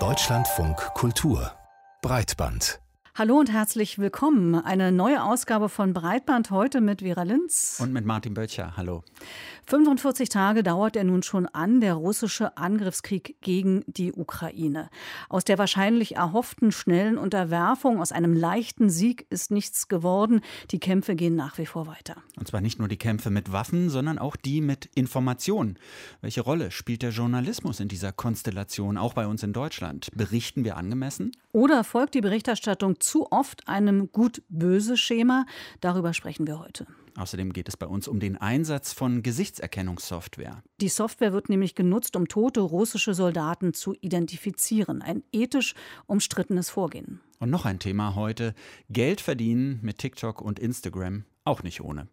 Deutschlandfunk Kultur Breitband Hallo und herzlich willkommen. Eine neue Ausgabe von Breitband heute mit Vera Linz. Und mit Martin Böttcher. Hallo. 45 Tage dauert er nun schon an, der russische Angriffskrieg gegen die Ukraine. Aus der wahrscheinlich erhofften schnellen Unterwerfung, aus einem leichten Sieg ist nichts geworden. Die Kämpfe gehen nach wie vor weiter. Und zwar nicht nur die Kämpfe mit Waffen, sondern auch die mit Informationen. Welche Rolle spielt der Journalismus in dieser Konstellation, auch bei uns in Deutschland? Berichten wir angemessen? Oder folgt die Berichterstattung zu oft einem gut-böse Schema? Darüber sprechen wir heute. Außerdem geht es bei uns um den Einsatz von Gesichtserkennungssoftware. Die Software wird nämlich genutzt, um tote russische Soldaten zu identifizieren. Ein ethisch umstrittenes Vorgehen. Und noch ein Thema heute: Geld verdienen mit TikTok und Instagram. Auch nicht ohne.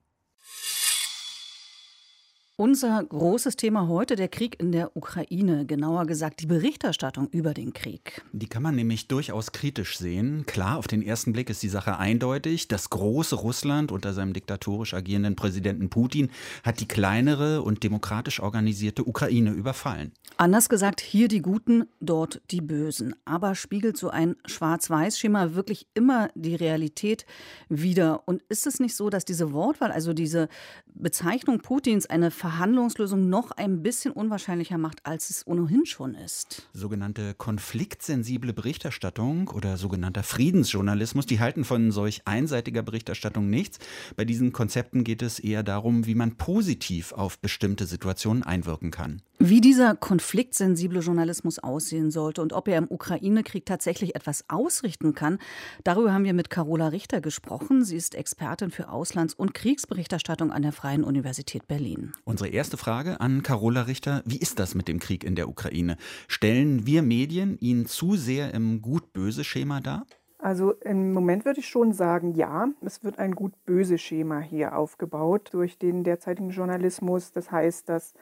Unser großes Thema heute, der Krieg in der Ukraine, genauer gesagt die Berichterstattung über den Krieg. Die kann man nämlich durchaus kritisch sehen. Klar, auf den ersten Blick ist die Sache eindeutig. Das große Russland unter seinem diktatorisch agierenden Präsidenten Putin hat die kleinere und demokratisch organisierte Ukraine überfallen. Anders gesagt, hier die Guten, dort die Bösen. Aber spiegelt so ein Schwarz-Weiß-Schema wirklich immer die Realität wider? Und ist es nicht so, dass diese Wortwahl, also diese Bezeichnung Putins eine Verhandlungslösung noch ein bisschen unwahrscheinlicher macht, als es ohnehin schon ist. Sogenannte konfliktsensible Berichterstattung oder sogenannter Friedensjournalismus, die halten von solch einseitiger Berichterstattung nichts. Bei diesen Konzepten geht es eher darum, wie man positiv auf bestimmte Situationen einwirken kann. Wie dieser konfliktsensible Journalismus aussehen sollte und ob er im Ukraine-Krieg tatsächlich etwas ausrichten kann, darüber haben wir mit Carola Richter gesprochen. Sie ist Expertin für Auslands- und Kriegsberichterstattung an der Freien Universität Berlin. Unsere erste Frage an Carola Richter: Wie ist das mit dem Krieg in der Ukraine? Stellen wir Medien ihn zu sehr im Gut-Böse-Schema dar? Also im Moment würde ich schon sagen, ja, es wird ein gut-böse Schema hier aufgebaut durch den derzeitigen Journalismus. Das heißt, dass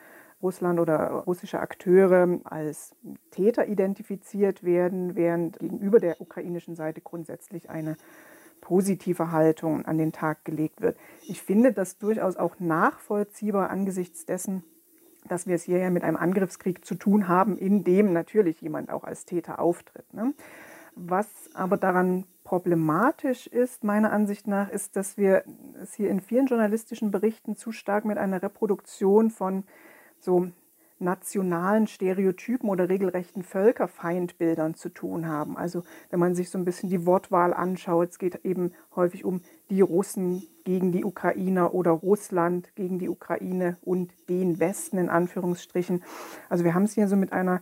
Russland oder russische Akteure als Täter identifiziert werden, während gegenüber der ukrainischen Seite grundsätzlich eine positive Haltung an den Tag gelegt wird. Ich finde das durchaus auch nachvollziehbar angesichts dessen, dass wir es hier ja mit einem Angriffskrieg zu tun haben, in dem natürlich jemand auch als Täter auftritt. Ne? Was aber daran problematisch ist, meiner Ansicht nach, ist, dass wir es hier in vielen journalistischen Berichten zu stark mit einer Reproduktion von so nationalen Stereotypen oder regelrechten Völkerfeindbildern zu tun haben. Also wenn man sich so ein bisschen die Wortwahl anschaut, es geht eben häufig um die Russen gegen die Ukrainer oder Russland gegen die Ukraine und den Westen in Anführungsstrichen. Also wir haben es hier so mit einer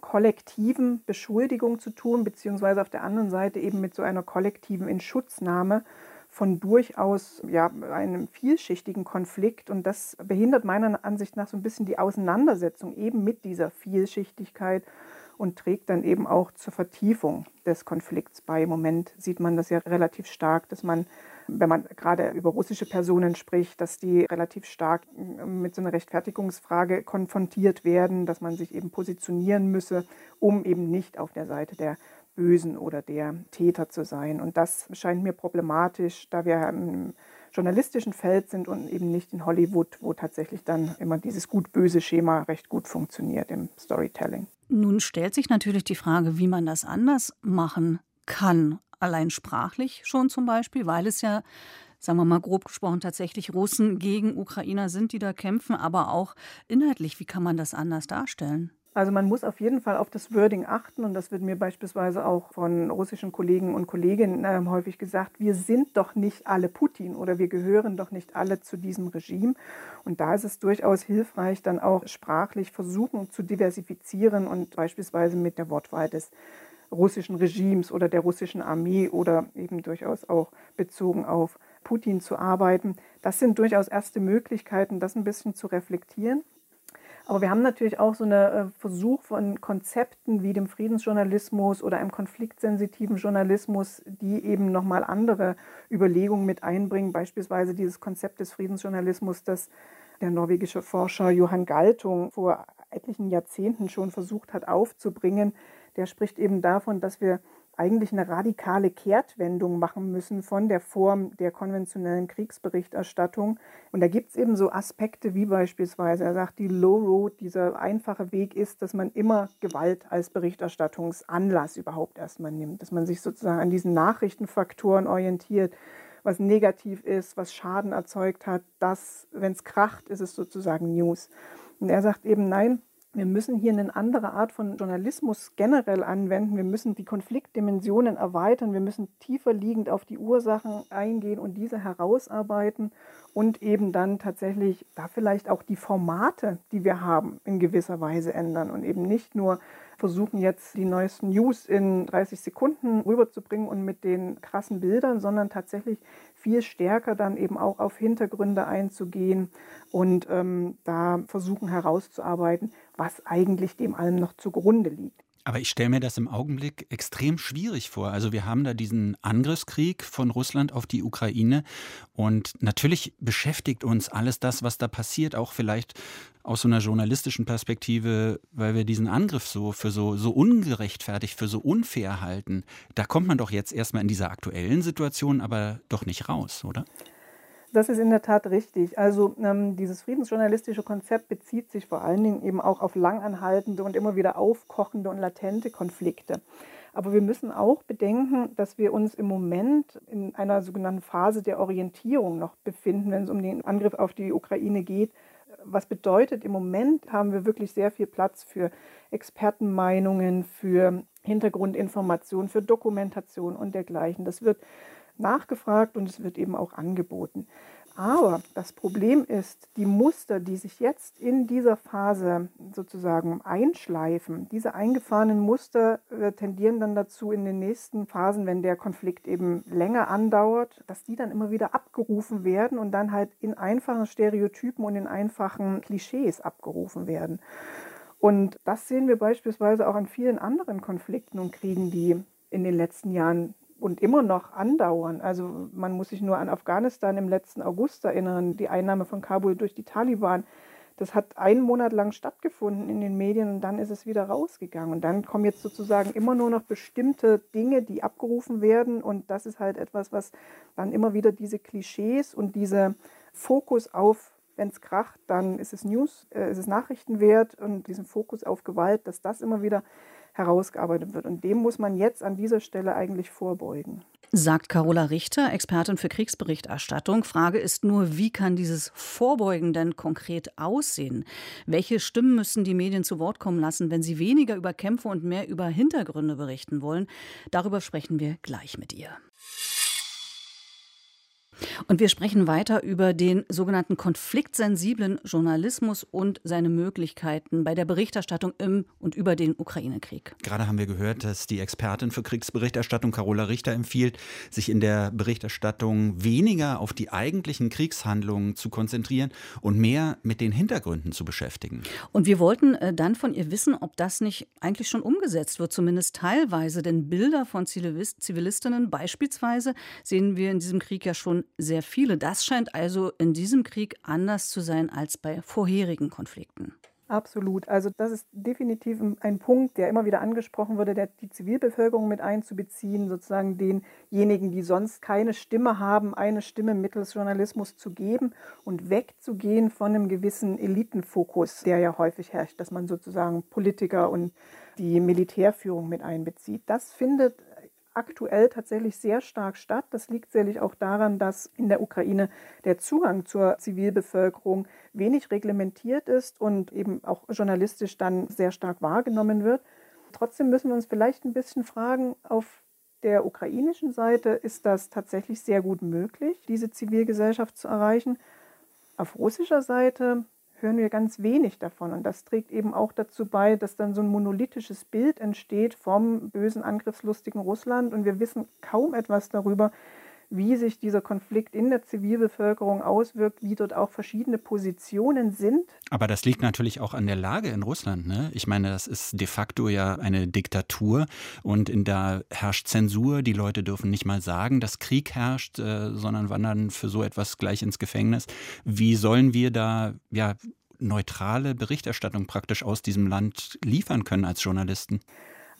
kollektiven Beschuldigung zu tun, beziehungsweise auf der anderen Seite eben mit so einer kollektiven Inschutznahme von durchaus ja, einem vielschichtigen Konflikt. Und das behindert meiner Ansicht nach so ein bisschen die Auseinandersetzung eben mit dieser Vielschichtigkeit und trägt dann eben auch zur Vertiefung des Konflikts bei. Im Moment sieht man das ja relativ stark, dass man, wenn man gerade über russische Personen spricht, dass die relativ stark mit so einer Rechtfertigungsfrage konfrontiert werden, dass man sich eben positionieren müsse, um eben nicht auf der Seite der Bösen oder der Täter zu sein. Und das scheint mir problematisch, da wir im journalistischen Feld sind und eben nicht in Hollywood, wo tatsächlich dann immer dieses gut-böse Schema recht gut funktioniert im Storytelling. Nun stellt sich natürlich die Frage, wie man das anders machen kann. Allein sprachlich schon zum Beispiel, weil es ja sagen wir mal grob gesprochen, tatsächlich Russen gegen Ukrainer sind, die da kämpfen, aber auch inhaltlich, wie kann man das anders darstellen? Also man muss auf jeden Fall auf das Wording achten und das wird mir beispielsweise auch von russischen Kollegen und Kolleginnen äh, häufig gesagt, wir sind doch nicht alle Putin oder wir gehören doch nicht alle zu diesem Regime. Und da ist es durchaus hilfreich, dann auch sprachlich versuchen zu diversifizieren und beispielsweise mit der Wortwahl des russischen Regimes oder der russischen Armee oder eben durchaus auch bezogen auf Putin zu arbeiten. Das sind durchaus erste Möglichkeiten, das ein bisschen zu reflektieren. Aber wir haben natürlich auch so einen äh, Versuch von Konzepten wie dem Friedensjournalismus oder einem konfliktsensitiven Journalismus, die eben nochmal andere Überlegungen mit einbringen. Beispielsweise dieses Konzept des Friedensjournalismus, das der norwegische Forscher Johann Galtung vor etlichen Jahrzehnten schon versucht hat aufzubringen. Der spricht eben davon, dass wir eigentlich eine radikale Kehrtwendung machen müssen von der Form der konventionellen Kriegsberichterstattung. Und da gibt es eben so Aspekte wie beispielsweise, er sagt, die Low Road, dieser einfache Weg ist, dass man immer Gewalt als Berichterstattungsanlass überhaupt erstmal nimmt, dass man sich sozusagen an diesen Nachrichtenfaktoren orientiert, was negativ ist, was Schaden erzeugt hat, das, wenn es kracht, ist es sozusagen News. Und er sagt eben, nein, wir müssen hier eine andere Art von Journalismus generell anwenden. Wir müssen die Konfliktdimensionen erweitern. Wir müssen tiefer liegend auf die Ursachen eingehen und diese herausarbeiten und eben dann tatsächlich da vielleicht auch die Formate, die wir haben, in gewisser Weise ändern und eben nicht nur versuchen jetzt die neuesten News in 30 Sekunden rüberzubringen und mit den krassen Bildern, sondern tatsächlich viel stärker dann eben auch auf Hintergründe einzugehen und ähm, da versuchen herauszuarbeiten, was eigentlich dem allem noch zugrunde liegt. Aber ich stelle mir das im Augenblick extrem schwierig vor. Also wir haben da diesen Angriffskrieg von Russland auf die Ukraine und natürlich beschäftigt uns alles das, was da passiert, auch vielleicht aus so einer journalistischen Perspektive, weil wir diesen Angriff so für so, so ungerechtfertigt, für so unfair halten. Da kommt man doch jetzt erstmal in dieser aktuellen Situation aber doch nicht raus, oder? Das ist in der Tat richtig. Also ähm, dieses friedensjournalistische Konzept bezieht sich vor allen Dingen eben auch auf langanhaltende und immer wieder aufkochende und latente Konflikte. Aber wir müssen auch bedenken, dass wir uns im Moment in einer sogenannten Phase der Orientierung noch befinden, wenn es um den Angriff auf die Ukraine geht. Was bedeutet, im Moment haben wir wirklich sehr viel Platz für Expertenmeinungen, für Hintergrundinformationen, für Dokumentation und dergleichen. Das wird nachgefragt und es wird eben auch angeboten. Aber das Problem ist, die Muster, die sich jetzt in dieser Phase sozusagen einschleifen, diese eingefahrenen Muster äh, tendieren dann dazu in den nächsten Phasen, wenn der Konflikt eben länger andauert, dass die dann immer wieder abgerufen werden und dann halt in einfachen Stereotypen und in einfachen Klischees abgerufen werden. Und das sehen wir beispielsweise auch an vielen anderen Konflikten und Kriegen, die in den letzten Jahren und immer noch andauern. Also man muss sich nur an Afghanistan im letzten August erinnern, die Einnahme von Kabul durch die Taliban. Das hat einen Monat lang stattgefunden in den Medien und dann ist es wieder rausgegangen. Und dann kommen jetzt sozusagen immer nur noch bestimmte Dinge, die abgerufen werden. Und das ist halt etwas, was dann immer wieder diese Klischees und diese Fokus auf, wenn es kracht, dann ist es News, äh, ist es Nachrichtenwert und diesen Fokus auf Gewalt, dass das immer wieder herausgearbeitet wird. Und dem muss man jetzt an dieser Stelle eigentlich vorbeugen. Sagt Carola Richter, Expertin für Kriegsberichterstattung. Frage ist nur, wie kann dieses Vorbeugen denn konkret aussehen? Welche Stimmen müssen die Medien zu Wort kommen lassen, wenn sie weniger über Kämpfe und mehr über Hintergründe berichten wollen? Darüber sprechen wir gleich mit ihr. Und wir sprechen weiter über den sogenannten konfliktsensiblen Journalismus und seine Möglichkeiten bei der Berichterstattung im und über den Ukraine-Krieg. Gerade haben wir gehört, dass die Expertin für Kriegsberichterstattung Carola Richter empfiehlt, sich in der Berichterstattung weniger auf die eigentlichen Kriegshandlungen zu konzentrieren und mehr mit den Hintergründen zu beschäftigen. Und wir wollten äh, dann von ihr wissen, ob das nicht eigentlich schon umgesetzt wird, zumindest teilweise. Denn Bilder von Zivilistinnen beispielsweise sehen wir in diesem Krieg ja schon sehr viele. Das scheint also in diesem Krieg anders zu sein als bei vorherigen Konflikten. Absolut. Also das ist definitiv ein Punkt, der immer wieder angesprochen wurde, der die Zivilbevölkerung mit einzubeziehen, sozusagen denjenigen, die sonst keine Stimme haben, eine Stimme mittels Journalismus zu geben und wegzugehen von einem gewissen Elitenfokus, der ja häufig herrscht, dass man sozusagen Politiker und die Militärführung mit einbezieht. Das findet aktuell tatsächlich sehr stark statt. Das liegt sicherlich auch daran, dass in der Ukraine der Zugang zur Zivilbevölkerung wenig reglementiert ist und eben auch journalistisch dann sehr stark wahrgenommen wird. Trotzdem müssen wir uns vielleicht ein bisschen fragen, auf der ukrainischen Seite ist das tatsächlich sehr gut möglich, diese Zivilgesellschaft zu erreichen. Auf russischer Seite hören wir ganz wenig davon. Und das trägt eben auch dazu bei, dass dann so ein monolithisches Bild entsteht vom bösen, angriffslustigen Russland. Und wir wissen kaum etwas darüber, wie sich dieser Konflikt in der Zivilbevölkerung auswirkt, wie dort auch verschiedene Positionen sind. Aber das liegt natürlich auch an der Lage in Russland. Ne? Ich meine, das ist de facto ja eine Diktatur und in da herrscht Zensur. Die Leute dürfen nicht mal sagen, dass Krieg herrscht, äh, sondern wandern für so etwas gleich ins Gefängnis. Wie sollen wir da ja neutrale Berichterstattung praktisch aus diesem Land liefern können als Journalisten?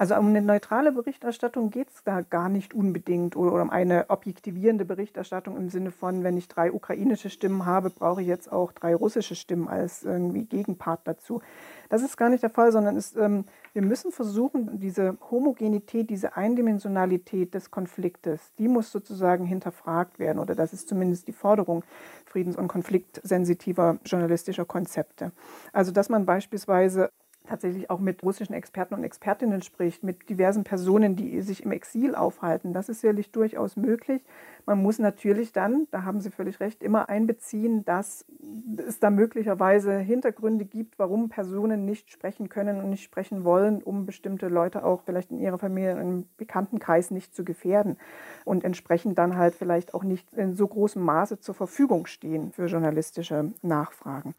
Also um eine neutrale Berichterstattung geht es da gar nicht unbedingt oder, oder um eine objektivierende Berichterstattung im Sinne von, wenn ich drei ukrainische Stimmen habe, brauche ich jetzt auch drei russische Stimmen als irgendwie Gegenpart dazu. Das ist gar nicht der Fall, sondern es, ähm, wir müssen versuchen, diese Homogenität, diese Eindimensionalität des Konfliktes, die muss sozusagen hinterfragt werden oder das ist zumindest die Forderung friedens- und konfliktsensitiver journalistischer Konzepte. Also dass man beispielsweise tatsächlich auch mit russischen Experten und Expertinnen spricht, mit diversen Personen, die sich im Exil aufhalten. Das ist sicherlich durchaus möglich. Man muss natürlich dann, da haben Sie völlig recht, immer einbeziehen, dass es da möglicherweise Hintergründe gibt, warum Personen nicht sprechen können und nicht sprechen wollen, um bestimmte Leute auch vielleicht in ihrer Familie, im Bekanntenkreis nicht zu gefährden und entsprechend dann halt vielleicht auch nicht in so großem Maße zur Verfügung stehen für journalistische Nachfragen.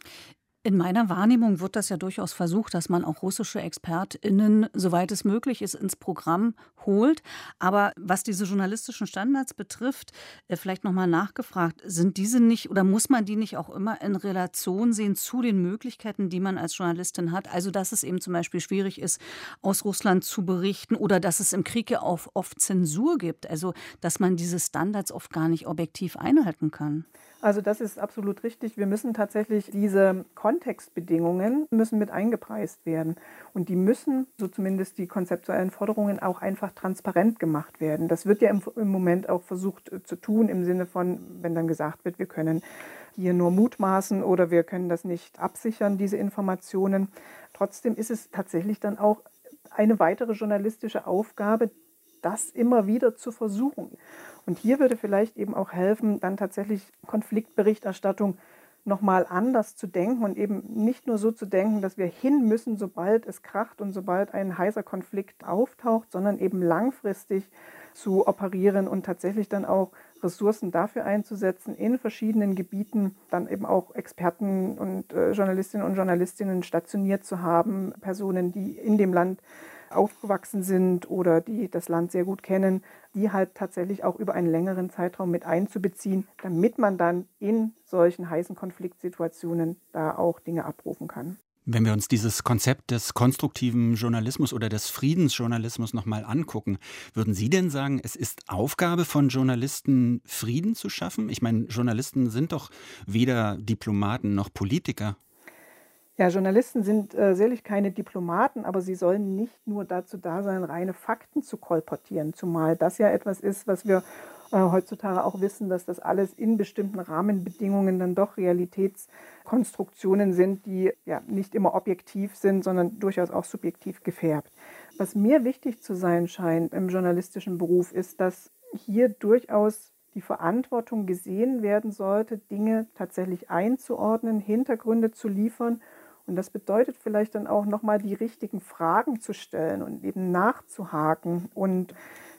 In meiner Wahrnehmung wird das ja durchaus versucht, dass man auch russische ExpertInnen, soweit es möglich ist, ins Programm holt. Aber was diese journalistischen Standards betrifft, äh, vielleicht nochmal nachgefragt, sind diese nicht oder muss man die nicht auch immer in Relation sehen zu den Möglichkeiten, die man als Journalistin hat? Also, dass es eben zum Beispiel schwierig ist, aus Russland zu berichten oder dass es im Krieg ja auch oft Zensur gibt. Also, dass man diese Standards oft gar nicht objektiv einhalten kann. Also das ist absolut richtig. Wir müssen tatsächlich diese Kontextbedingungen müssen mit eingepreist werden. Und die müssen, so zumindest die konzeptuellen Forderungen, auch einfach transparent gemacht werden. Das wird ja im, im Moment auch versucht äh, zu tun, im Sinne von, wenn dann gesagt wird, wir können hier nur mutmaßen oder wir können das nicht absichern, diese Informationen. Trotzdem ist es tatsächlich dann auch eine weitere journalistische Aufgabe, das immer wieder zu versuchen. Und hier würde vielleicht eben auch helfen, dann tatsächlich Konfliktberichterstattung nochmal anders zu denken und eben nicht nur so zu denken, dass wir hin müssen, sobald es kracht und sobald ein heißer Konflikt auftaucht, sondern eben langfristig zu operieren und tatsächlich dann auch Ressourcen dafür einzusetzen, in verschiedenen Gebieten dann eben auch Experten und äh, Journalistinnen und Journalistinnen stationiert zu haben, Personen, die in dem Land aufgewachsen sind oder die das Land sehr gut kennen, die halt tatsächlich auch über einen längeren Zeitraum mit einzubeziehen, damit man dann in solchen heißen Konfliktsituationen da auch Dinge abrufen kann. Wenn wir uns dieses Konzept des konstruktiven Journalismus oder des Friedensjournalismus nochmal angucken, würden Sie denn sagen, es ist Aufgabe von Journalisten, Frieden zu schaffen? Ich meine, Journalisten sind doch weder Diplomaten noch Politiker. Ja, Journalisten sind äh, sicherlich keine Diplomaten, aber sie sollen nicht nur dazu da sein, reine Fakten zu kolportieren, zumal das ja etwas ist, was wir äh, heutzutage auch wissen, dass das alles in bestimmten Rahmenbedingungen dann doch Realitätskonstruktionen sind, die ja nicht immer objektiv sind, sondern durchaus auch subjektiv gefärbt. Was mir wichtig zu sein scheint im journalistischen Beruf, ist, dass hier durchaus die Verantwortung gesehen werden sollte, Dinge tatsächlich einzuordnen, Hintergründe zu liefern und das bedeutet vielleicht dann auch nochmal die richtigen Fragen zu stellen und eben nachzuhaken und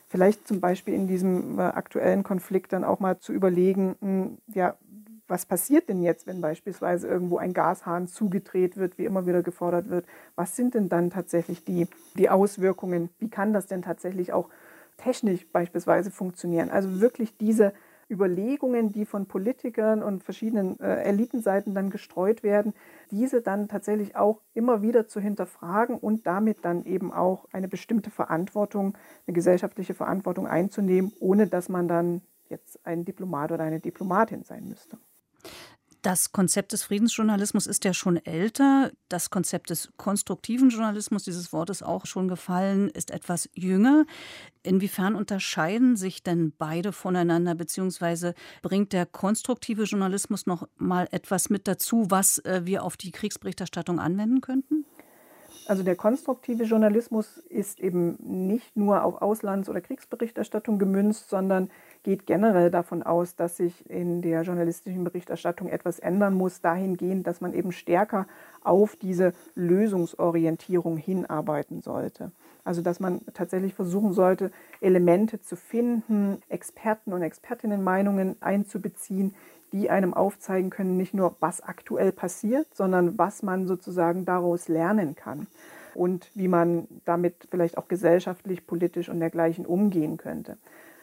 vielleicht zum Beispiel in diesem äh, aktuellen Konflikt dann auch mal zu überlegen, hm, ja, was passiert denn jetzt, wenn beispielsweise irgendwo ein Gashahn zugedreht wird, wie immer wieder gefordert wird? Was sind denn dann tatsächlich die, die Auswirkungen? Wie kann das denn tatsächlich auch technisch beispielsweise funktionieren? Also wirklich diese Überlegungen, die von Politikern und verschiedenen äh, Elitenseiten dann gestreut werden, diese dann tatsächlich auch immer wieder zu hinterfragen und damit dann eben auch eine bestimmte Verantwortung, eine gesellschaftliche Verantwortung einzunehmen, ohne dass man dann jetzt ein Diplomat oder eine Diplomatin sein müsste. Das Konzept des Friedensjournalismus ist ja schon älter. Das Konzept des konstruktiven Journalismus, dieses Wort ist auch schon gefallen, ist etwas jünger. Inwiefern unterscheiden sich denn beide voneinander, beziehungsweise bringt der konstruktive Journalismus noch mal etwas mit dazu, was äh, wir auf die Kriegsberichterstattung anwenden könnten? Also der konstruktive Journalismus ist eben nicht nur auf Auslands- oder Kriegsberichterstattung gemünzt, sondern geht generell davon aus, dass sich in der journalistischen Berichterstattung etwas ändern muss, dahingehend, dass man eben stärker auf diese Lösungsorientierung hinarbeiten sollte. Also dass man tatsächlich versuchen sollte, Elemente zu finden, Experten und Expertinnenmeinungen einzubeziehen, die einem aufzeigen können, nicht nur was aktuell passiert, sondern was man sozusagen daraus lernen kann und wie man damit vielleicht auch gesellschaftlich, politisch und dergleichen umgehen könnte.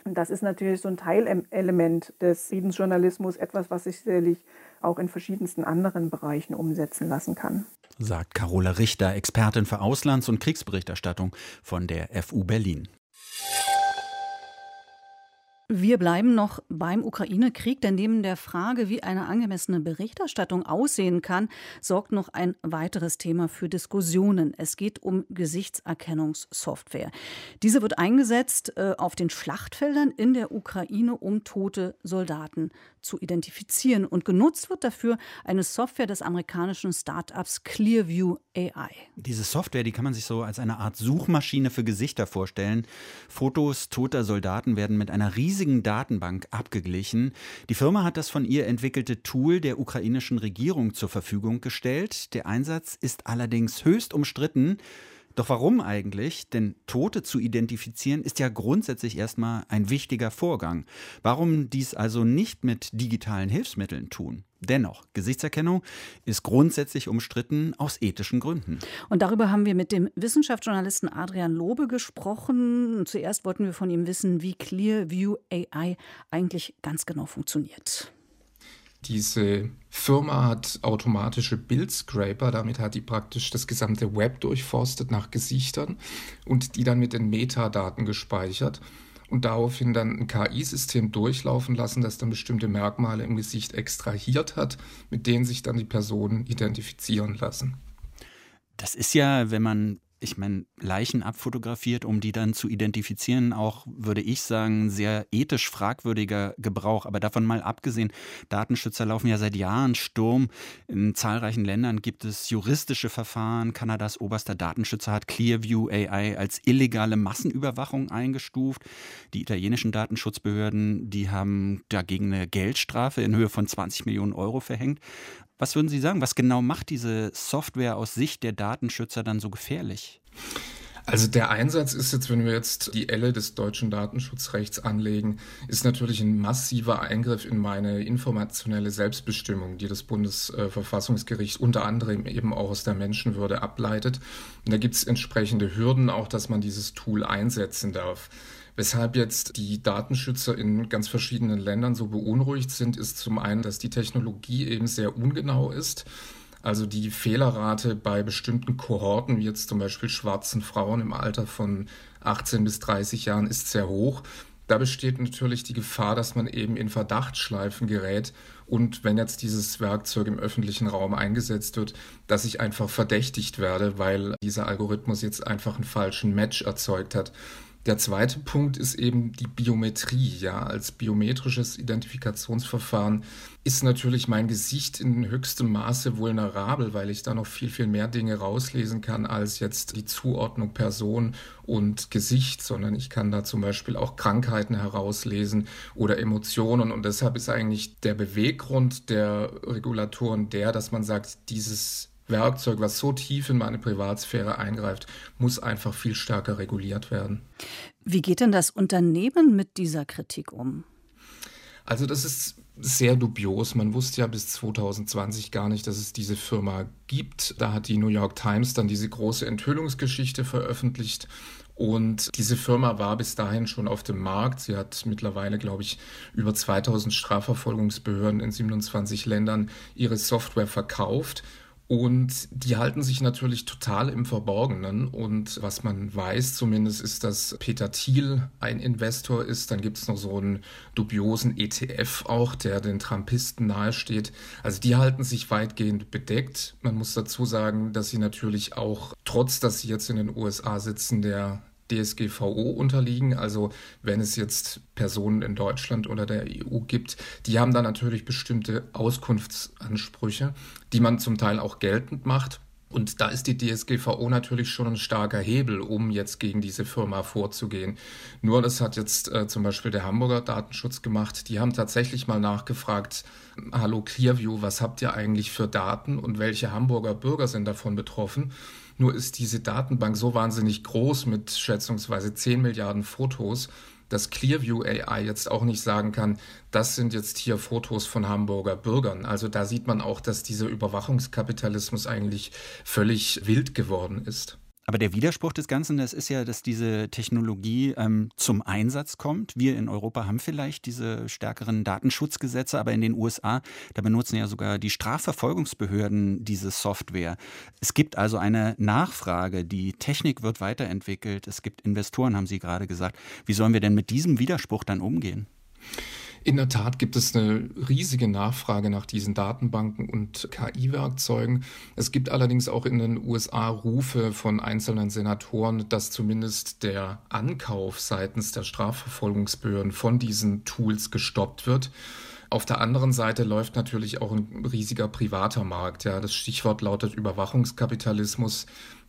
Und das ist natürlich so ein Teilelement des Friedensjournalismus, etwas, was sich sicherlich auch in verschiedensten anderen Bereichen umsetzen lassen kann. Sagt Carola Richter, Expertin für Auslands- und Kriegsberichterstattung von der FU Berlin. Wir bleiben noch beim Ukraine-Krieg, denn neben der Frage, wie eine angemessene Berichterstattung aussehen kann, sorgt noch ein weiteres Thema für Diskussionen. Es geht um Gesichtserkennungssoftware. Diese wird eingesetzt äh, auf den Schlachtfeldern in der Ukraine, um tote Soldaten zu identifizieren. Und genutzt wird dafür eine Software des amerikanischen Startups Clearview AI. Diese Software, die kann man sich so als eine Art Suchmaschine für Gesichter vorstellen. Fotos toter Soldaten werden mit einer riesigen Datenbank abgeglichen. Die Firma hat das von ihr entwickelte Tool der ukrainischen Regierung zur Verfügung gestellt. Der Einsatz ist allerdings höchst umstritten. Doch warum eigentlich? Denn Tote zu identifizieren ist ja grundsätzlich erstmal ein wichtiger Vorgang. Warum dies also nicht mit digitalen Hilfsmitteln tun? Dennoch, Gesichtserkennung ist grundsätzlich umstritten aus ethischen Gründen. Und darüber haben wir mit dem Wissenschaftsjournalisten Adrian Lobe gesprochen. Zuerst wollten wir von ihm wissen, wie Clearview AI eigentlich ganz genau funktioniert. Diese Firma hat automatische Bildscraper, damit hat die praktisch das gesamte Web durchforstet nach Gesichtern und die dann mit den Metadaten gespeichert und daraufhin dann ein KI-System durchlaufen lassen, das dann bestimmte Merkmale im Gesicht extrahiert hat, mit denen sich dann die Personen identifizieren lassen. Das ist ja, wenn man ich meine, Leichen abfotografiert, um die dann zu identifizieren, auch, würde ich sagen, sehr ethisch fragwürdiger Gebrauch. Aber davon mal abgesehen, Datenschützer laufen ja seit Jahren Sturm. In zahlreichen Ländern gibt es juristische Verfahren. Kanadas oberster Datenschützer hat Clearview AI als illegale Massenüberwachung eingestuft. Die italienischen Datenschutzbehörden, die haben dagegen eine Geldstrafe in Höhe von 20 Millionen Euro verhängt. Was würden Sie sagen? Was genau macht diese Software aus Sicht der Datenschützer dann so gefährlich? Also der Einsatz ist jetzt, wenn wir jetzt die Elle des deutschen Datenschutzrechts anlegen, ist natürlich ein massiver Eingriff in meine informationelle Selbstbestimmung, die das Bundesverfassungsgericht unter anderem eben auch aus der Menschenwürde ableitet. Und da gibt es entsprechende Hürden, auch dass man dieses Tool einsetzen darf. Weshalb jetzt die Datenschützer in ganz verschiedenen Ländern so beunruhigt sind, ist zum einen, dass die Technologie eben sehr ungenau ist. Also die Fehlerrate bei bestimmten Kohorten, wie jetzt zum Beispiel schwarzen Frauen im Alter von 18 bis 30 Jahren, ist sehr hoch. Da besteht natürlich die Gefahr, dass man eben in Verdachtsschleifen gerät und wenn jetzt dieses Werkzeug im öffentlichen Raum eingesetzt wird, dass ich einfach verdächtigt werde, weil dieser Algorithmus jetzt einfach einen falschen Match erzeugt hat. Der zweite Punkt ist eben die Biometrie. Ja, als biometrisches Identifikationsverfahren ist natürlich mein Gesicht in höchstem Maße vulnerabel, weil ich da noch viel, viel mehr Dinge rauslesen kann als jetzt die Zuordnung Person und Gesicht, sondern ich kann da zum Beispiel auch Krankheiten herauslesen oder Emotionen. Und deshalb ist eigentlich der Beweggrund der Regulatoren der, dass man sagt, dieses Werkzeug, was so tief in meine Privatsphäre eingreift, muss einfach viel stärker reguliert werden. Wie geht denn das Unternehmen mit dieser Kritik um? Also das ist sehr dubios. Man wusste ja bis 2020 gar nicht, dass es diese Firma gibt. Da hat die New York Times dann diese große Enthüllungsgeschichte veröffentlicht. Und diese Firma war bis dahin schon auf dem Markt. Sie hat mittlerweile, glaube ich, über 2000 Strafverfolgungsbehörden in 27 Ländern ihre Software verkauft. Und die halten sich natürlich total im Verborgenen. Und was man weiß zumindest ist, dass Peter Thiel ein Investor ist. Dann gibt es noch so einen dubiosen ETF auch, der den Trumpisten nahesteht. Also die halten sich weitgehend bedeckt. Man muss dazu sagen, dass sie natürlich auch, trotz dass sie jetzt in den USA sitzen, der DSGVO unterliegen. Also wenn es jetzt Personen in Deutschland oder der EU gibt, die haben da natürlich bestimmte Auskunftsansprüche, die man zum Teil auch geltend macht. Und da ist die DSGVO natürlich schon ein starker Hebel, um jetzt gegen diese Firma vorzugehen. Nur das hat jetzt äh, zum Beispiel der Hamburger Datenschutz gemacht. Die haben tatsächlich mal nachgefragt, hallo Clearview, was habt ihr eigentlich für Daten und welche Hamburger Bürger sind davon betroffen? Nur ist diese Datenbank so wahnsinnig groß mit schätzungsweise 10 Milliarden Fotos, dass Clearview AI jetzt auch nicht sagen kann, das sind jetzt hier Fotos von Hamburger Bürgern. Also da sieht man auch, dass dieser Überwachungskapitalismus eigentlich völlig wild geworden ist. Aber der Widerspruch des Ganzen, das ist ja, dass diese Technologie ähm, zum Einsatz kommt. Wir in Europa haben vielleicht diese stärkeren Datenschutzgesetze, aber in den USA, da benutzen ja sogar die Strafverfolgungsbehörden diese Software. Es gibt also eine Nachfrage, die Technik wird weiterentwickelt, es gibt Investoren, haben Sie gerade gesagt. Wie sollen wir denn mit diesem Widerspruch dann umgehen? In der Tat gibt es eine riesige Nachfrage nach diesen Datenbanken und KI-Werkzeugen. Es gibt allerdings auch in den USA Rufe von einzelnen Senatoren, dass zumindest der Ankauf seitens der Strafverfolgungsbehörden von diesen Tools gestoppt wird. Auf der anderen Seite läuft natürlich auch ein riesiger privater Markt. Ja, das Stichwort lautet Überwachungskapitalismus.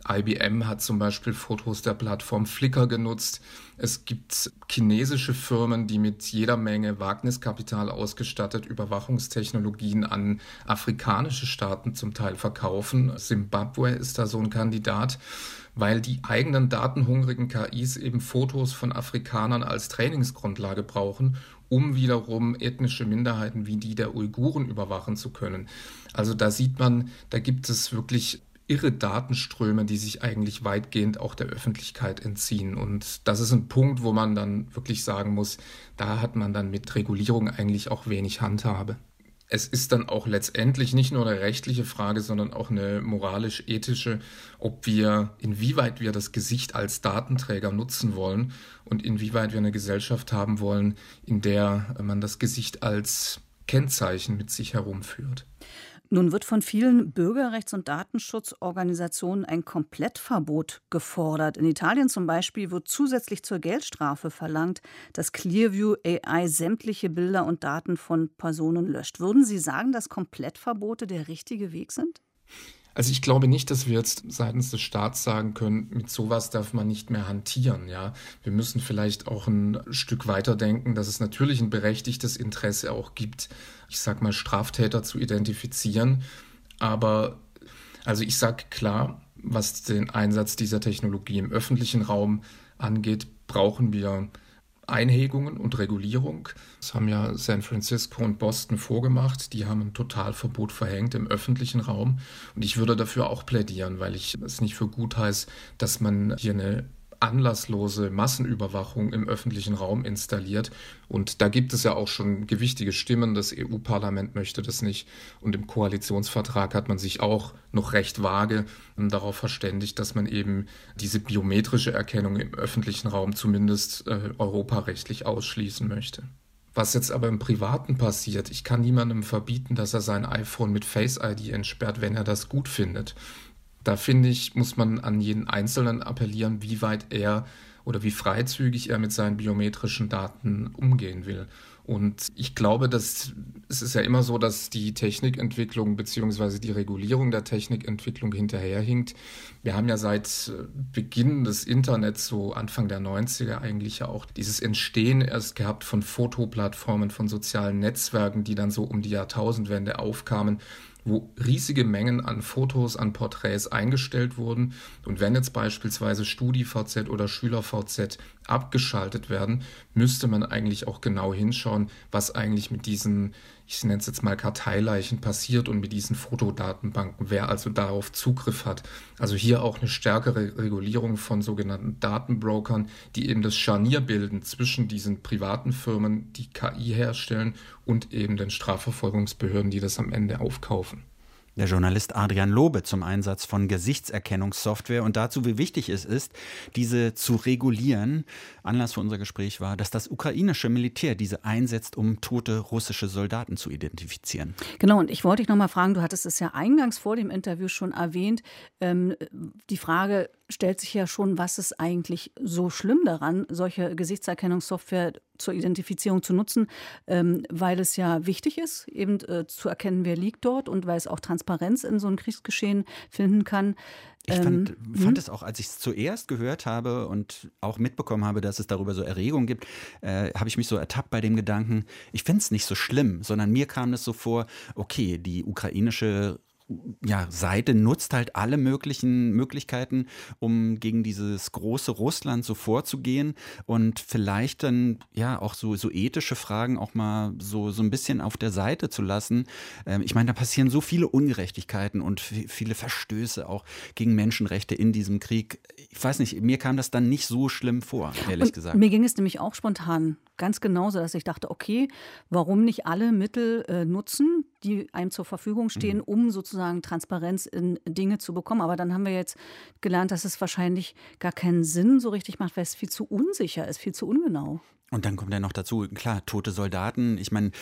IBM hat zum Beispiel Fotos der Plattform Flickr genutzt. Es gibt chinesische Firmen, die mit jeder Menge Wagniskapital ausgestattet Überwachungstechnologien an afrikanische Staaten zum Teil verkaufen. Simbabwe ist da so ein Kandidat, weil die eigenen datenhungrigen KIs eben Fotos von Afrikanern als Trainingsgrundlage brauchen, um wiederum ethnische Minderheiten wie die der Uiguren überwachen zu können. Also da sieht man, da gibt es wirklich irre Datenströme, die sich eigentlich weitgehend auch der Öffentlichkeit entziehen. Und das ist ein Punkt, wo man dann wirklich sagen muss, da hat man dann mit Regulierung eigentlich auch wenig Handhabe. Es ist dann auch letztendlich nicht nur eine rechtliche Frage, sondern auch eine moralisch-ethische, ob wir, inwieweit wir das Gesicht als Datenträger nutzen wollen und inwieweit wir eine Gesellschaft haben wollen, in der man das Gesicht als Kennzeichen mit sich herumführt. Nun wird von vielen Bürgerrechts- und Datenschutzorganisationen ein Komplettverbot gefordert. In Italien zum Beispiel wird zusätzlich zur Geldstrafe verlangt, dass Clearview AI sämtliche Bilder und Daten von Personen löscht. Würden Sie sagen, dass Komplettverbote der richtige Weg sind? Also ich glaube nicht, dass wir jetzt seitens des Staats sagen können, mit sowas darf man nicht mehr hantieren. Ja, wir müssen vielleicht auch ein Stück weiter denken, dass es natürlich ein berechtigtes Interesse auch gibt, ich sag mal Straftäter zu identifizieren. Aber also ich sage klar, was den Einsatz dieser Technologie im öffentlichen Raum angeht, brauchen wir Einhegungen und Regulierung. Das haben ja San Francisco und Boston vorgemacht. Die haben ein Totalverbot verhängt im öffentlichen Raum. Und ich würde dafür auch plädieren, weil ich es nicht für gut heiße, dass man hier eine anlasslose Massenüberwachung im öffentlichen Raum installiert. Und da gibt es ja auch schon gewichtige Stimmen. Das EU-Parlament möchte das nicht. Und im Koalitionsvertrag hat man sich auch noch recht vage ähm, darauf verständigt, dass man eben diese biometrische Erkennung im öffentlichen Raum zumindest äh, europarechtlich ausschließen möchte. Was jetzt aber im Privaten passiert, ich kann niemandem verbieten, dass er sein iPhone mit Face ID entsperrt, wenn er das gut findet. Da finde ich, muss man an jeden Einzelnen appellieren, wie weit er oder wie freizügig er mit seinen biometrischen Daten umgehen will. Und ich glaube, dass es ist ja immer so, dass die Technikentwicklung bzw. die Regulierung der Technikentwicklung hinterherhinkt. Wir haben ja seit Beginn des Internets, so Anfang der 90er eigentlich ja auch dieses Entstehen erst gehabt von Fotoplattformen, von sozialen Netzwerken, die dann so um die Jahrtausendwende aufkamen wo riesige Mengen an Fotos, an Porträts eingestellt wurden. Und wenn jetzt beispielsweise StudiVZ oder SchülerVZ abgeschaltet werden, müsste man eigentlich auch genau hinschauen, was eigentlich mit diesen, ich nenne es jetzt mal Karteileichen passiert und mit diesen Fotodatenbanken, wer also darauf Zugriff hat. Also hier auch eine stärkere Regulierung von sogenannten Datenbrokern, die eben das Scharnier bilden zwischen diesen privaten Firmen, die KI herstellen und eben den Strafverfolgungsbehörden, die das am Ende aufkaufen. Der Journalist Adrian Lobe zum Einsatz von Gesichtserkennungssoftware und dazu, wie wichtig es ist, diese zu regulieren. Anlass für unser Gespräch war, dass das ukrainische Militär diese einsetzt, um tote russische Soldaten zu identifizieren. Genau, und ich wollte dich noch mal fragen, du hattest es ja eingangs vor dem Interview schon erwähnt, ähm, die Frage, stellt sich ja schon, was ist eigentlich so schlimm daran, solche Gesichtserkennungssoftware zur Identifizierung zu nutzen, ähm, weil es ja wichtig ist, eben äh, zu erkennen, wer liegt dort und weil es auch Transparenz in so ein Kriegsgeschehen finden kann. Ich fand, ähm, fand hm? es auch, als ich es zuerst gehört habe und auch mitbekommen habe, dass es darüber so Erregung gibt, äh, habe ich mich so ertappt bei dem Gedanken, ich finde es nicht so schlimm, sondern mir kam es so vor, okay, die ukrainische ja, Seite nutzt halt alle möglichen Möglichkeiten, um gegen dieses große Russland so vorzugehen und vielleicht dann ja auch so, so ethische Fragen auch mal so, so ein bisschen auf der Seite zu lassen. Ähm, ich meine, da passieren so viele Ungerechtigkeiten und viele Verstöße auch gegen Menschenrechte in diesem Krieg. Ich weiß nicht, mir kam das dann nicht so schlimm vor, ehrlich und gesagt. Mir ging es nämlich auch spontan ganz genauso, dass ich dachte, okay, warum nicht alle Mittel äh, nutzen, die einem zur Verfügung stehen, mhm. um sozusagen Transparenz in Dinge zu bekommen. Aber dann haben wir jetzt gelernt, dass es wahrscheinlich gar keinen Sinn so richtig macht, weil es viel zu unsicher ist, viel zu ungenau. Und dann kommt ja noch dazu, klar, tote Soldaten. Ich meine,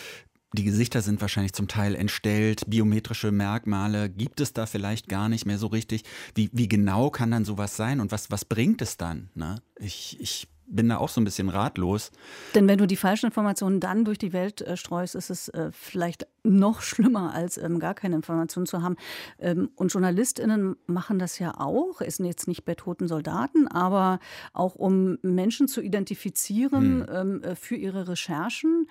die Gesichter sind wahrscheinlich zum Teil entstellt, biometrische Merkmale gibt es da vielleicht gar nicht mehr so richtig. Wie, wie genau kann dann sowas sein und was, was bringt es dann? Ne? Ich, ich bin da auch so ein bisschen ratlos. Denn wenn du die falschen Informationen dann durch die Welt äh, streust, ist es äh, vielleicht noch schlimmer, als ähm, gar keine Informationen zu haben. Ähm, und JournalistInnen machen das ja auch, ist jetzt nicht bei toten Soldaten, aber auch um Menschen zu identifizieren hm. ähm, äh, für ihre Recherchen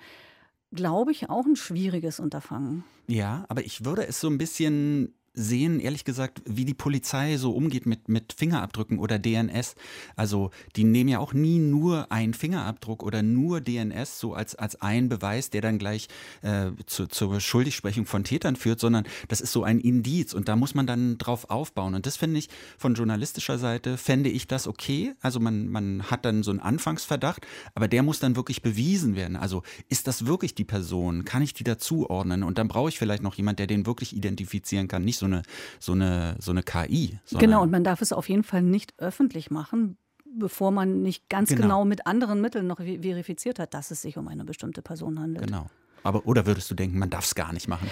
glaube ich, auch ein schwieriges Unterfangen. Ja, aber ich würde es so ein bisschen sehen, ehrlich gesagt, wie die Polizei so umgeht mit, mit Fingerabdrücken oder DNS. Also die nehmen ja auch nie nur einen Fingerabdruck oder nur DNS so als, als ein Beweis, der dann gleich äh, zu, zur Schuldigsprechung von Tätern führt, sondern das ist so ein Indiz und da muss man dann drauf aufbauen. Und das finde ich von journalistischer Seite, fände ich das okay. Also man, man hat dann so einen Anfangsverdacht, aber der muss dann wirklich bewiesen werden. Also ist das wirklich die Person? Kann ich die dazuordnen? Und dann brauche ich vielleicht noch jemand, der den wirklich identifizieren kann. Nicht so eine, so eine, so eine KI. Genau, und man darf es auf jeden Fall nicht öffentlich machen, bevor man nicht ganz genau, genau mit anderen Mitteln noch verifiziert hat, dass es sich um eine bestimmte Person handelt. Genau. Aber oder würdest du denken, man darf es gar nicht machen?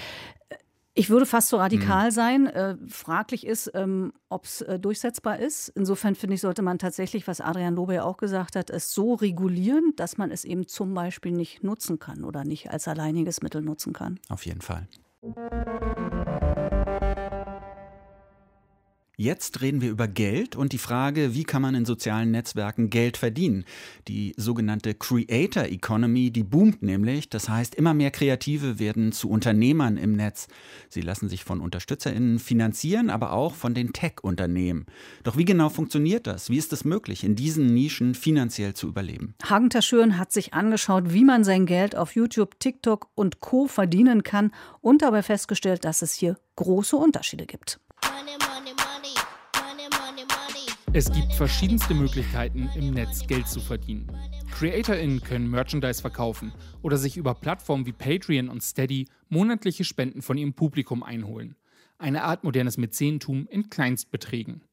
Ich würde fast so radikal hm. sein. Äh, fraglich ist, ähm, ob es äh, durchsetzbar ist. Insofern finde ich, sollte man tatsächlich, was Adrian Lobe ja auch gesagt hat, es so regulieren, dass man es eben zum Beispiel nicht nutzen kann oder nicht als alleiniges Mittel nutzen kann. Auf jeden Fall. Jetzt reden wir über Geld und die Frage, wie kann man in sozialen Netzwerken Geld verdienen. Die sogenannte Creator Economy, die boomt nämlich. Das heißt, immer mehr Kreative werden zu Unternehmern im Netz. Sie lassen sich von UnterstützerInnen finanzieren, aber auch von den Tech-Unternehmen. Doch wie genau funktioniert das? Wie ist es möglich, in diesen Nischen finanziell zu überleben? Hagen Taschüren hat sich angeschaut, wie man sein Geld auf YouTube, TikTok und Co. verdienen kann und dabei festgestellt, dass es hier große Unterschiede gibt. Es gibt verschiedenste Möglichkeiten, im Netz Geld zu verdienen. CreatorInnen können Merchandise verkaufen oder sich über Plattformen wie Patreon und Steady monatliche Spenden von ihrem Publikum einholen. Eine Art modernes Mäzenentum in Kleinstbeträgen.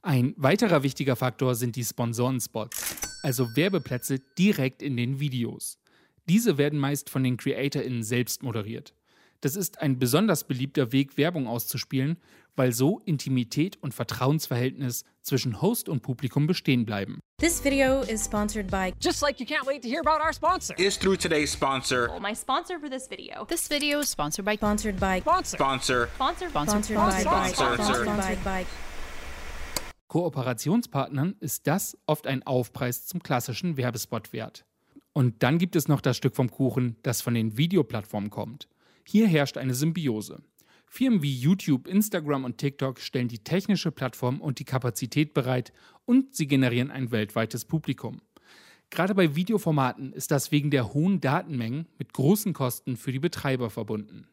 Ein weiterer wichtiger Faktor sind die Sponsorenspots, also Werbeplätze direkt in den Videos. Diese werden meist von den CreatorInnen selbst moderiert. Das ist ein besonders beliebter Weg, Werbung auszuspielen, weil so Intimität und Vertrauensverhältnis zwischen Host und Publikum bestehen bleiben. This video is sponsored by Just like you can't wait to hear about our sponsor. Is through today's sponsor. Well, my sponsor for this video. This video is sponsored by sponsored by sponsor. Sponsor. Sponsored, sponsored by, by, sponsored by. Kooperationspartnern ist das oft ein Aufpreis zum klassischen Werbespot wert. Und dann gibt es noch das Stück vom Kuchen, das von den Videoplattformen kommt. Hier herrscht eine Symbiose. Firmen wie YouTube, Instagram und TikTok stellen die technische Plattform und die Kapazität bereit und sie generieren ein weltweites Publikum. Gerade bei Videoformaten ist das wegen der hohen Datenmengen mit großen Kosten für die Betreiber verbunden.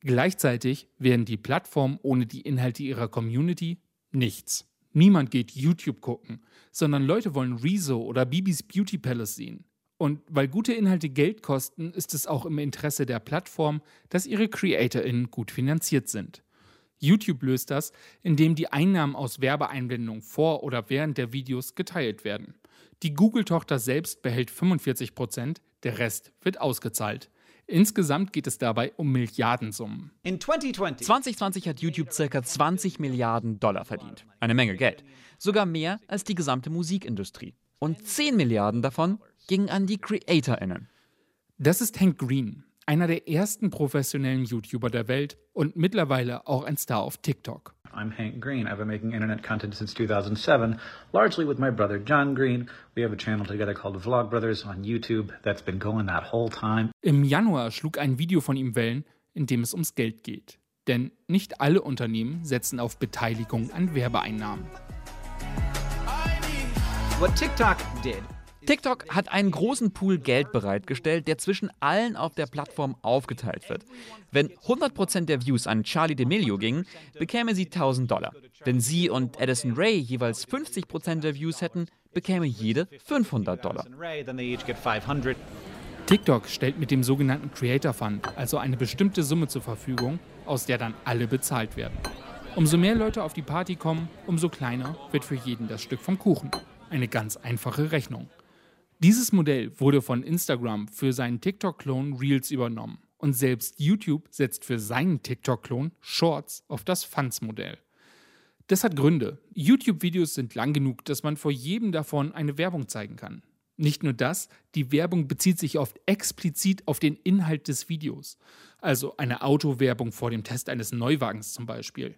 Gleichzeitig werden die Plattformen ohne die Inhalte ihrer Community nichts. Niemand geht YouTube gucken, sondern Leute wollen Rezo oder Bibis Beauty Palace sehen. Und weil gute Inhalte Geld kosten, ist es auch im Interesse der Plattform, dass ihre CreatorInnen gut finanziert sind. YouTube löst das, indem die Einnahmen aus Werbeeinblendungen vor oder während der Videos geteilt werden. Die Google-Tochter selbst behält 45 Prozent, der Rest wird ausgezahlt. Insgesamt geht es dabei um Milliardensummen. In 2020. 2020 hat YouTube ca. 20 Milliarden Dollar verdient. Eine Menge Geld. Sogar mehr als die gesamte Musikindustrie. Und 10 Milliarden davon ging an die CreatorInnen. Das ist Hank Green, einer der ersten professionellen YouTuber der Welt und mittlerweile auch ein Star auf TikTok. I'm Hank Green. I've been making internet content since 2007, largely with my brother John Green. We have a channel together called Vlog Brothers on YouTube that's been going that whole time. Im Januar schlug ein Video von ihm Wellen, in dem es ums Geld geht. Denn nicht alle Unternehmen setzen auf Beteiligung an Werbeeinnahmen. What TikTok did TikTok hat einen großen Pool Geld bereitgestellt, der zwischen allen auf der Plattform aufgeteilt wird. Wenn 100% der Views an Charlie D'Amelio gingen, bekäme sie 1000 Dollar. Wenn sie und Addison Ray jeweils 50% der Views hätten, bekäme jede 500 Dollar. TikTok stellt mit dem sogenannten Creator Fund also eine bestimmte Summe zur Verfügung, aus der dann alle bezahlt werden. Umso mehr Leute auf die Party kommen, umso kleiner wird für jeden das Stück vom Kuchen. Eine ganz einfache Rechnung. Dieses Modell wurde von Instagram für seinen TikTok-Klon Reels übernommen. Und selbst YouTube setzt für seinen TikTok-Klon Shorts auf das Funds-Modell. Das hat Gründe. YouTube-Videos sind lang genug, dass man vor jedem davon eine Werbung zeigen kann. Nicht nur das, die Werbung bezieht sich oft explizit auf den Inhalt des Videos. Also eine Autowerbung vor dem Test eines Neuwagens zum Beispiel.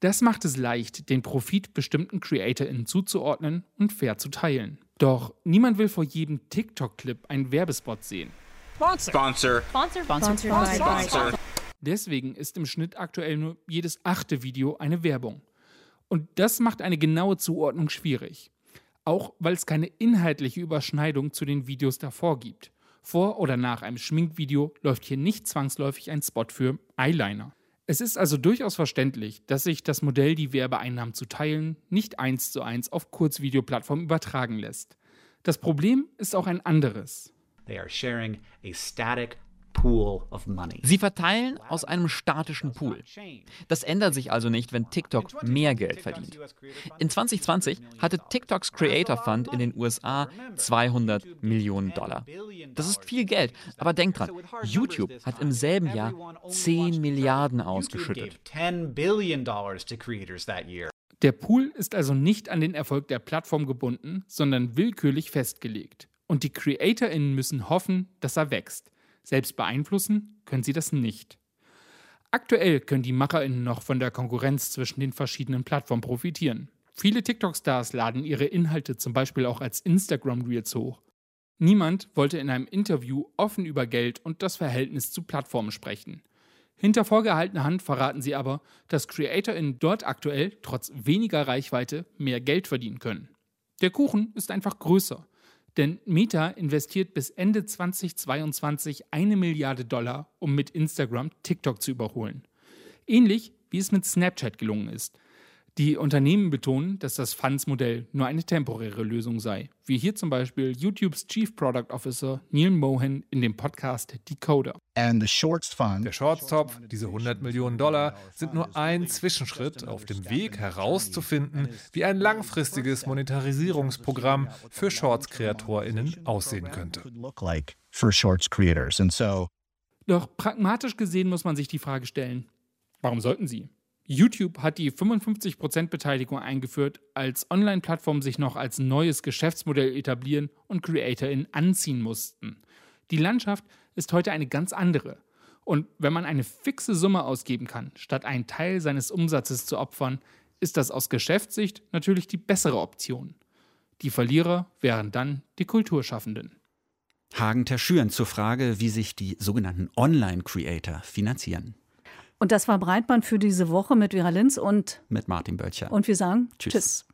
Das macht es leicht, den Profit bestimmten CreatorInnen zuzuordnen und fair zu teilen. Doch niemand will vor jedem TikTok-Clip einen Werbespot sehen. Sponsor. Sponsor. Sponsor. Sponsor. Sponsor. Sponsor. Deswegen ist im Schnitt aktuell nur jedes achte Video eine Werbung. Und das macht eine genaue Zuordnung schwierig. Auch weil es keine inhaltliche Überschneidung zu den Videos davor gibt. Vor oder nach einem Schminkvideo läuft hier nicht zwangsläufig ein Spot für Eyeliner. Es ist also durchaus verständlich, dass sich das Modell, die Werbeeinnahmen zu teilen, nicht eins zu eins auf Kurzvideoplattformen übertragen lässt. Das Problem ist auch ein anderes. They are sharing a static Sie verteilen aus einem statischen Pool. Das ändert sich also nicht, wenn TikTok mehr Geld verdient. In 2020 hatte TikToks Creator Fund in den USA 200 Millionen Dollar. Das ist viel Geld, aber denkt dran, YouTube hat im selben Jahr 10 Milliarden ausgeschüttet. Der Pool ist also nicht an den Erfolg der Plattform gebunden, sondern willkürlich festgelegt. Und die CreatorInnen müssen hoffen, dass er wächst. Selbst beeinflussen können sie das nicht. Aktuell können die MacherInnen noch von der Konkurrenz zwischen den verschiedenen Plattformen profitieren. Viele TikTok-Stars laden ihre Inhalte zum Beispiel auch als Instagram-Reels hoch. Niemand wollte in einem Interview offen über Geld und das Verhältnis zu Plattformen sprechen. Hinter vorgehaltener Hand verraten sie aber, dass CreatorInnen dort aktuell trotz weniger Reichweite mehr Geld verdienen können. Der Kuchen ist einfach größer. Denn Meta investiert bis Ende 2022 eine Milliarde Dollar, um mit Instagram TikTok zu überholen. Ähnlich wie es mit Snapchat gelungen ist. Die Unternehmen betonen, dass das Funds-Modell nur eine temporäre Lösung sei, wie hier zum Beispiel YouTubes Chief Product Officer Neil Mohan in dem Podcast Decoder. Der Shorts-Topf, diese 100 Millionen Dollar, sind nur ein Zwischenschritt auf dem Weg herauszufinden, wie ein langfristiges Monetarisierungsprogramm für Shorts-KreatorInnen aussehen könnte. Doch pragmatisch gesehen muss man sich die Frage stellen, warum sollten sie? YouTube hat die 55% Beteiligung eingeführt, als Online-Plattformen sich noch als neues Geschäftsmodell etablieren und CreatorInnen anziehen mussten. Die Landschaft ist heute eine ganz andere. Und wenn man eine fixe Summe ausgeben kann, statt einen Teil seines Umsatzes zu opfern, ist das aus Geschäftssicht natürlich die bessere Option. Die Verlierer wären dann die Kulturschaffenden. Hagen Terschüren zur Frage, wie sich die sogenannten Online-Creator finanzieren. Und das war Breitband für diese Woche mit Vera Linz und mit Martin Böttcher. Und wir sagen Tschüss. Tschüss.